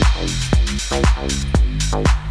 Thank you.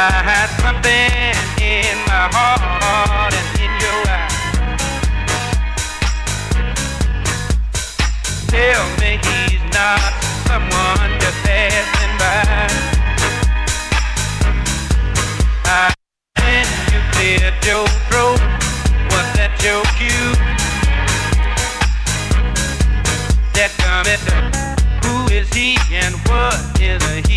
I had something in my heart and in your eyes. Tell me he's not someone just passing by. When you cleared your throat. Was that your cue? That dummy, who is he and what is he?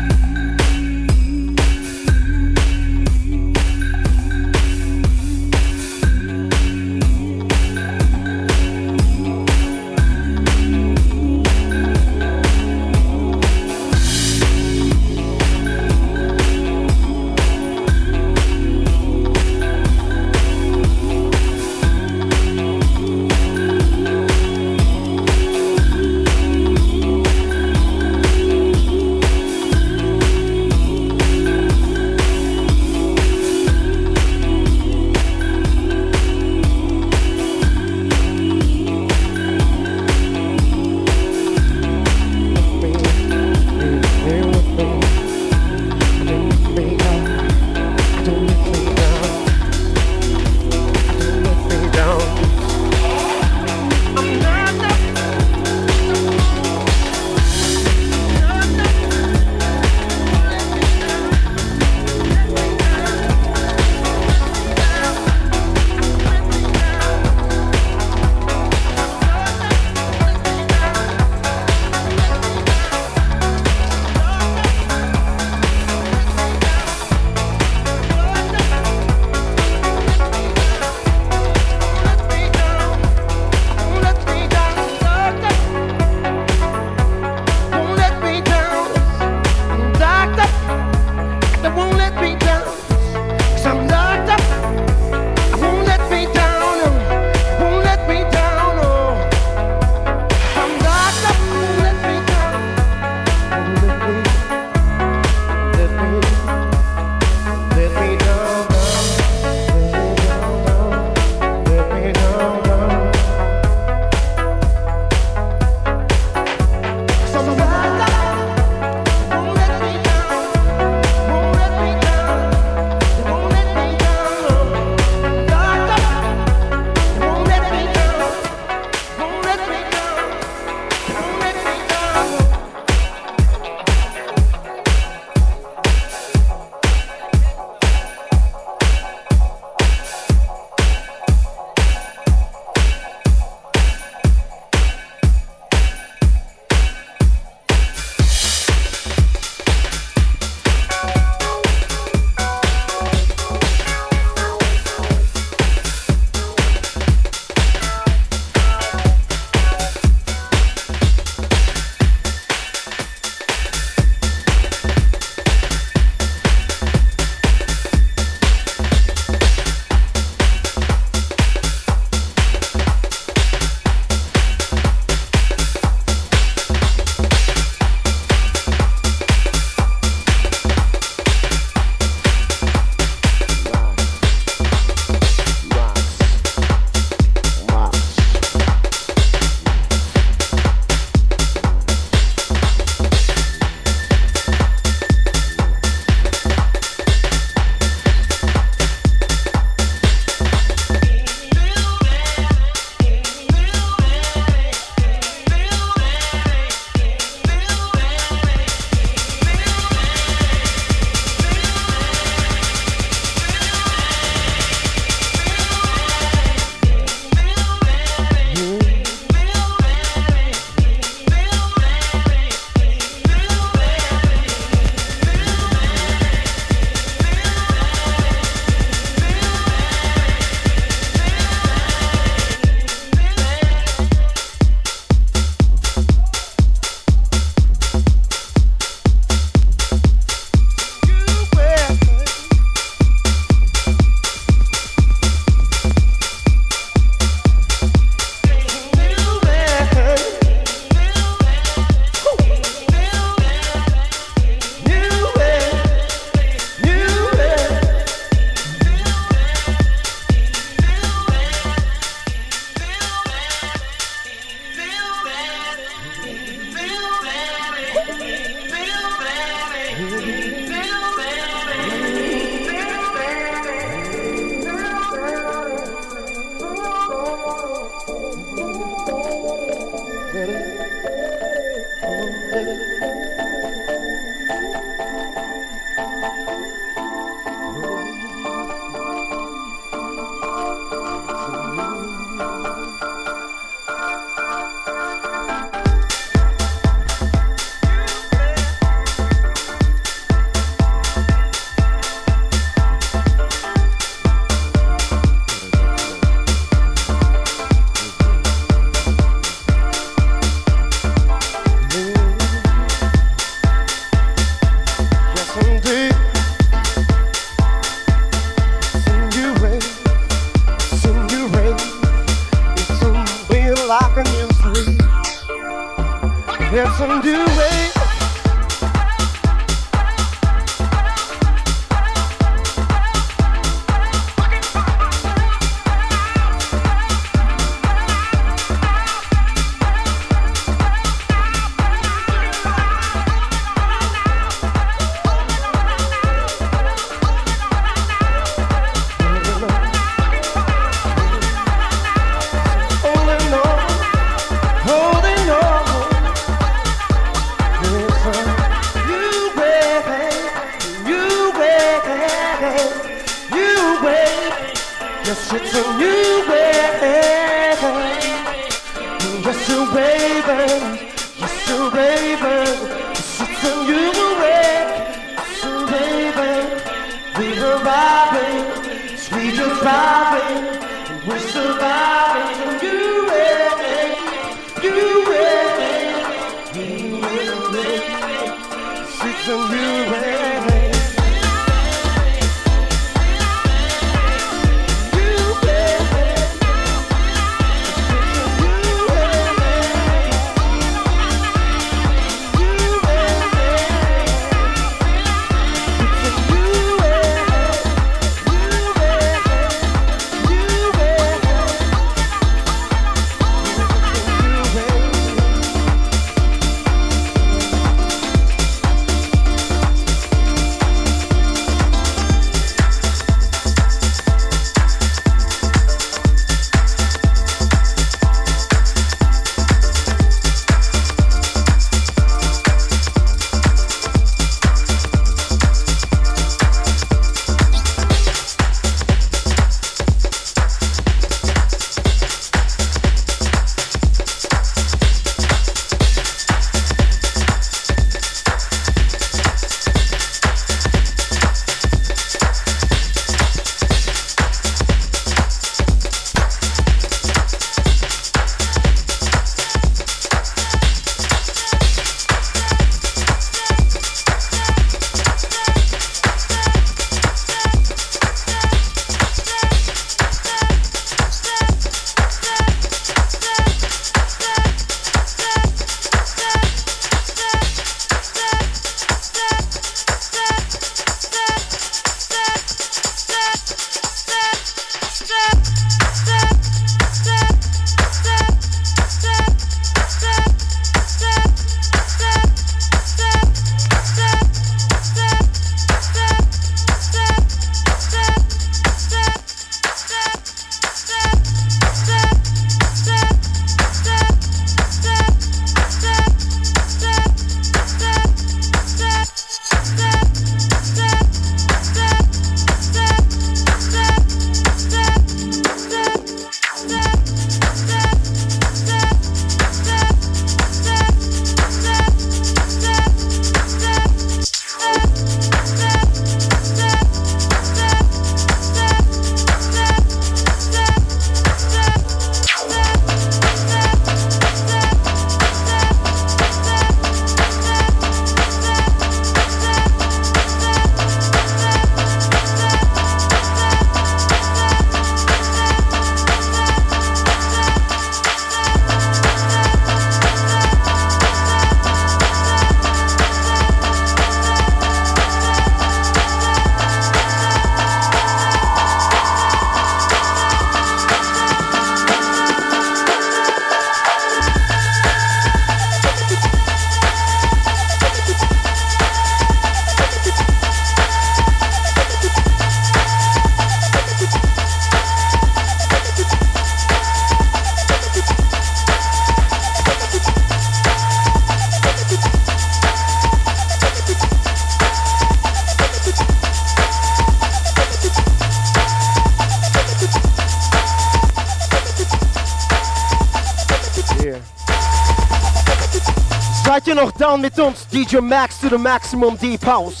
Down met ons, DJ Max to the Maximum Deep House.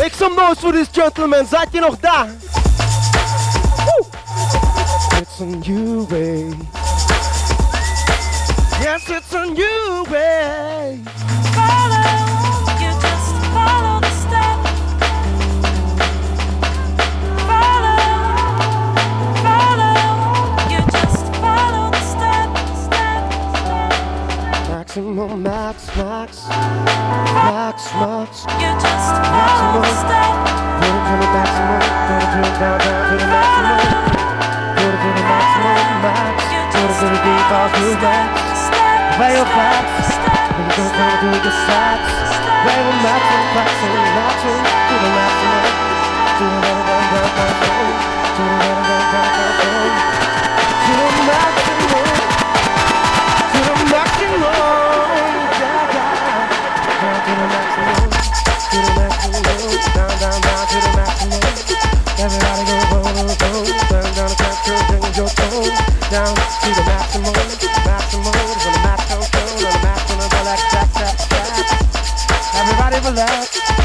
Make some noise for this gentleman, zat je nog daar? Woo! It's a new way. Yes, it's a new way. maximum Max, Max, Max, Max. You just maximum. Put it to the maximum. Put it to the down, down to the maximum. Put it to the maximum, max. Put it to the deep, I'll do. Play your facts. You don't come to the sacks. Play your maximum, maximum, maximum. To the maximum. To the maximum, maximum. To the maximum, to the maximum, maximum, to the max control, on the maximum. Everybody relax.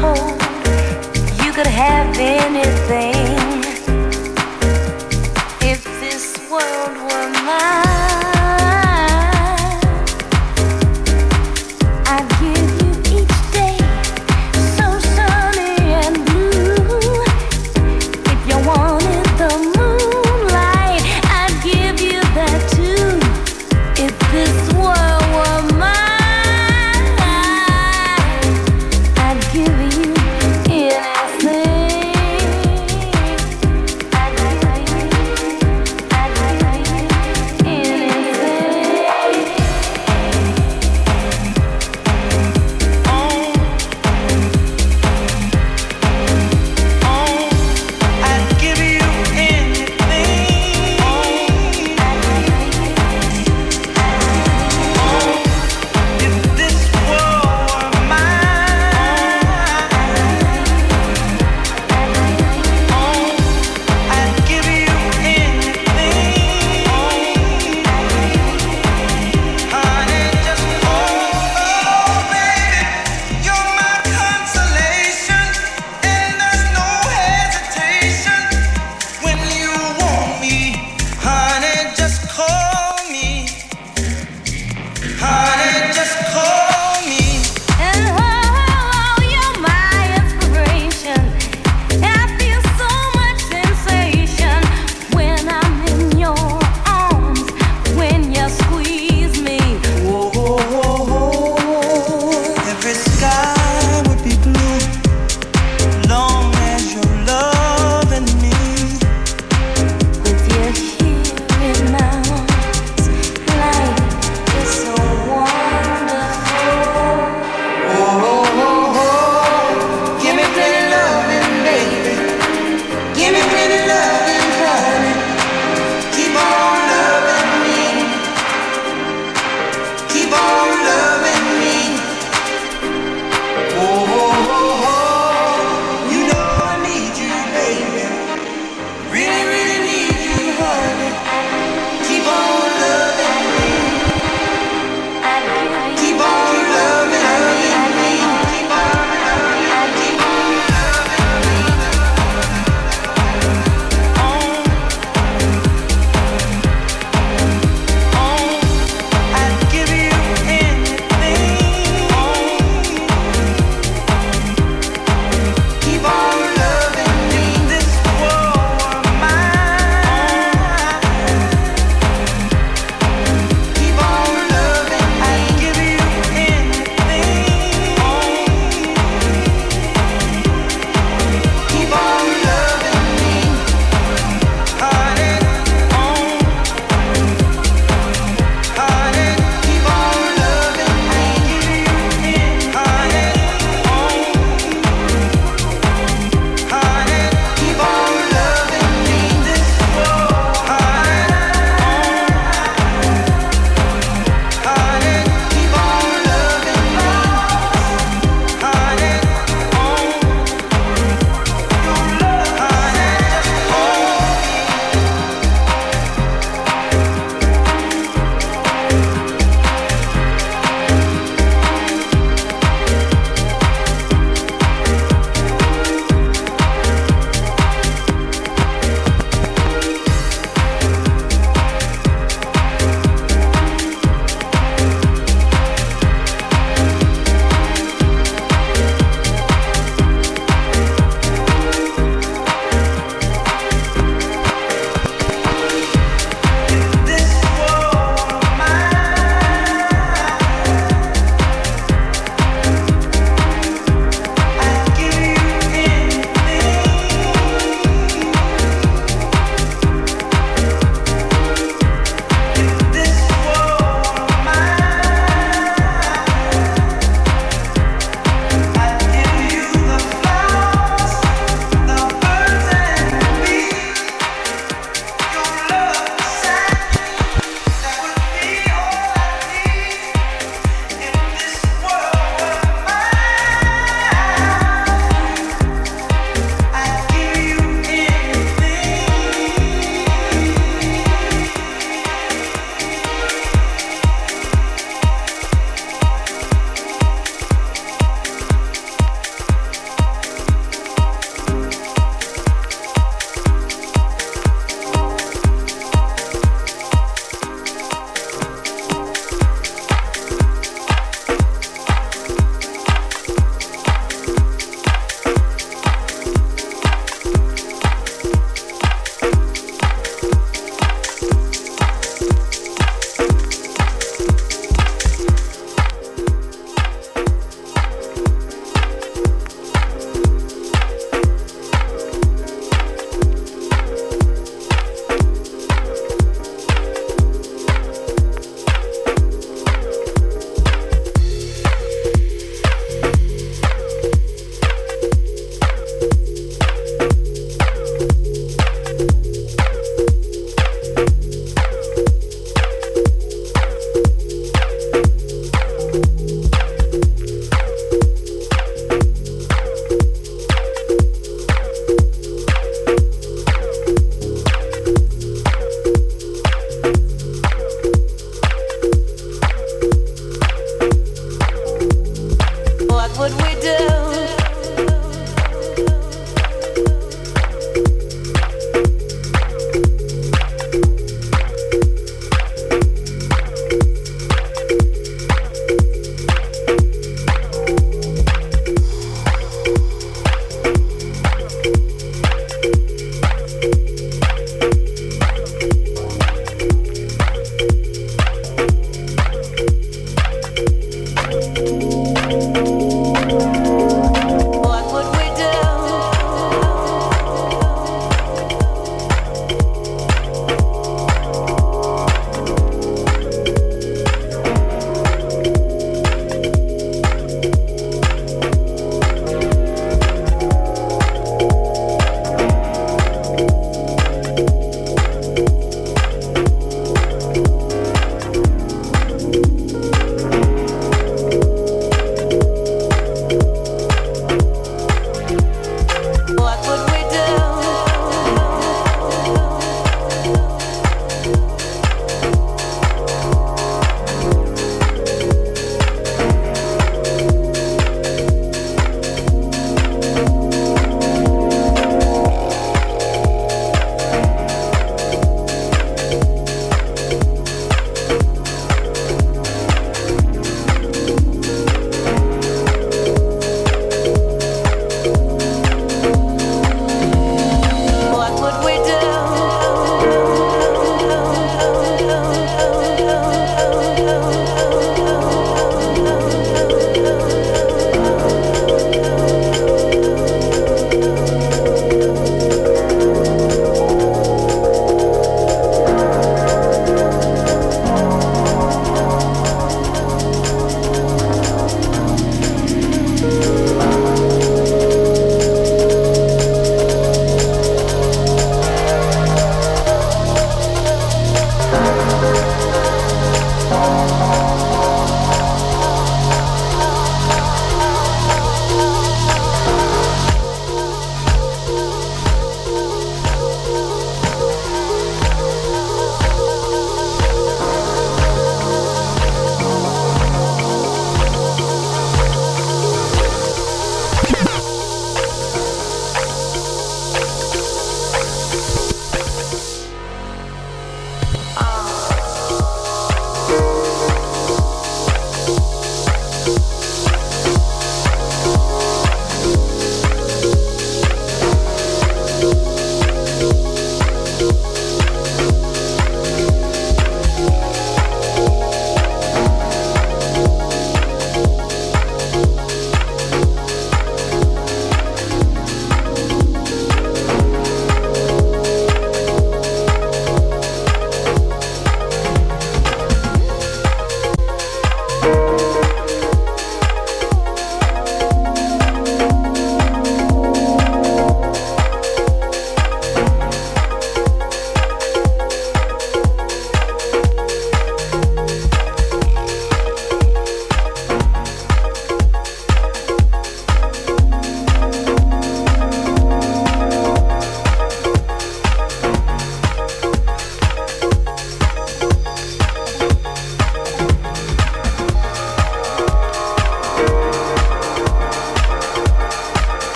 told you could have anything.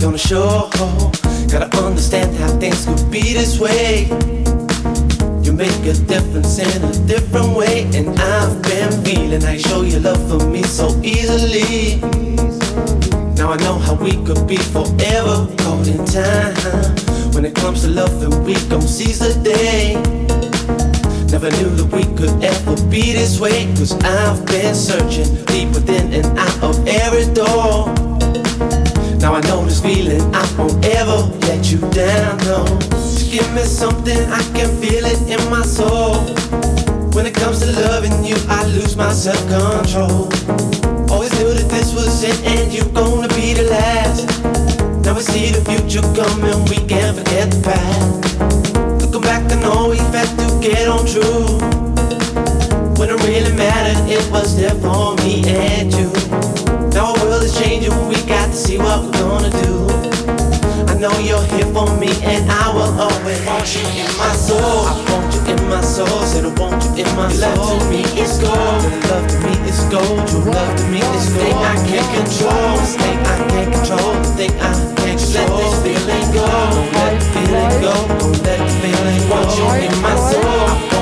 What we're gonna show. Gotta understand how things could be this way. You make a difference in a different way, and I've been feeling I show your love for me so easily. Now I know how we could be forever caught in time. When it comes to love, and we gon' seize the day. Never knew that we could ever be this way. Cause I've been searching deep within and out of every door. Now I know this feeling, I won't ever let you down, no. To give me something, I can feel it in my soul. When it comes to loving you, I lose my self-control. Always knew that this was it and you're gonna be the last. Now we see the future coming, we can't forget the past. Looking back, I know we've had to get on true. When it really mattered, it was there for me and you. World is changing, we got to see what we're gonna do. I know you're here for me, and I will always want you in my soul. I want you in my soul, said I want you in my soul. Love to me is gold, your love to me is gold. Your love to me is gold. Thing I can't control, this thing I can't control, the thing I can't control. Let this feeling go, don't let the feeling go, don't let the feeling go. Want you in my soul, I want you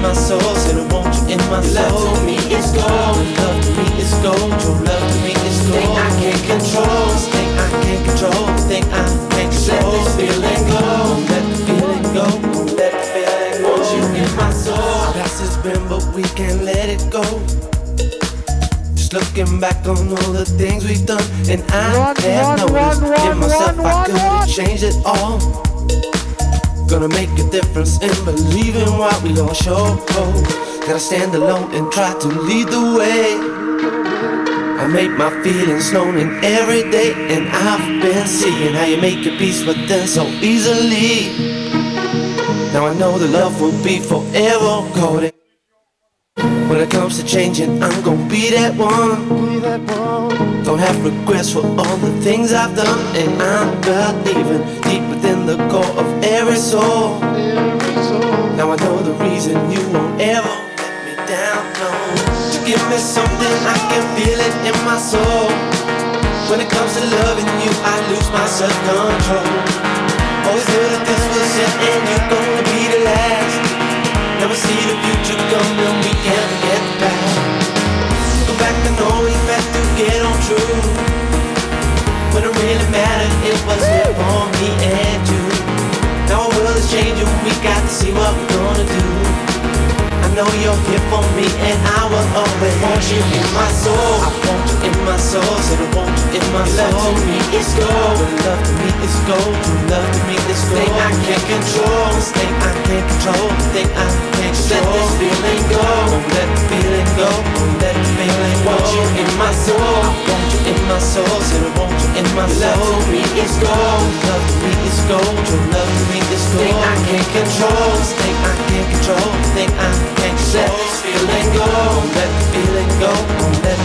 in my soul, said I want you in my soul. Love to me is gold, your love to me is gold. Your love to me is gold. Thing I can't control, this thing I can't control, the thing I can't control. Let this feeling go, let the feeling go, let the feeling go. Want you in my soul. Past has been, but we can't let it go. Just looking back on all the things we've done, and I Run, have run, noticed run, run, in myself run, I run, could run. have changed it all. Gonna make a difference in believing what we gon' show. Gotta stand alone and try to lead the way. I make my feelings known in every day, and I've been seeing how you make your peace with them so easily. Now I know the love will be forever golden. When it comes to changing, I'm gonna be that one. Don't have regrets for all the things I've done, and I'm believing deep within the core of every soul. Now I know the reason you won't ever let me down. No, to give me something I can feel it in my soul. When it comes to loving you, I lose my self-control. Always knew that this was it, and you're gonna be the last. Never see the future coming, we can't get past. Go back and know we had to get on true. When it really mattered, it was here for me and you. Now our world is changing, we got to see what we're gonna do. I know you're here for me, and I will always want you in my soul. I want you in my soul, said I want you in my soul. Love to me is gold, love to me is gold. Love to me is gold. Thing I can't control, this thing I can't control, thing I can't control. Let this feeling go, won't let the feeling go, won't let the feeling go. Want you in my soul, I want you in my soul, said I want you in my soul. Love to me is gold, love to me is gold. Your love to me is gold. Thing I can't control, thing I can't control, thing I can't control. Let this feeling go, let the feeling go, let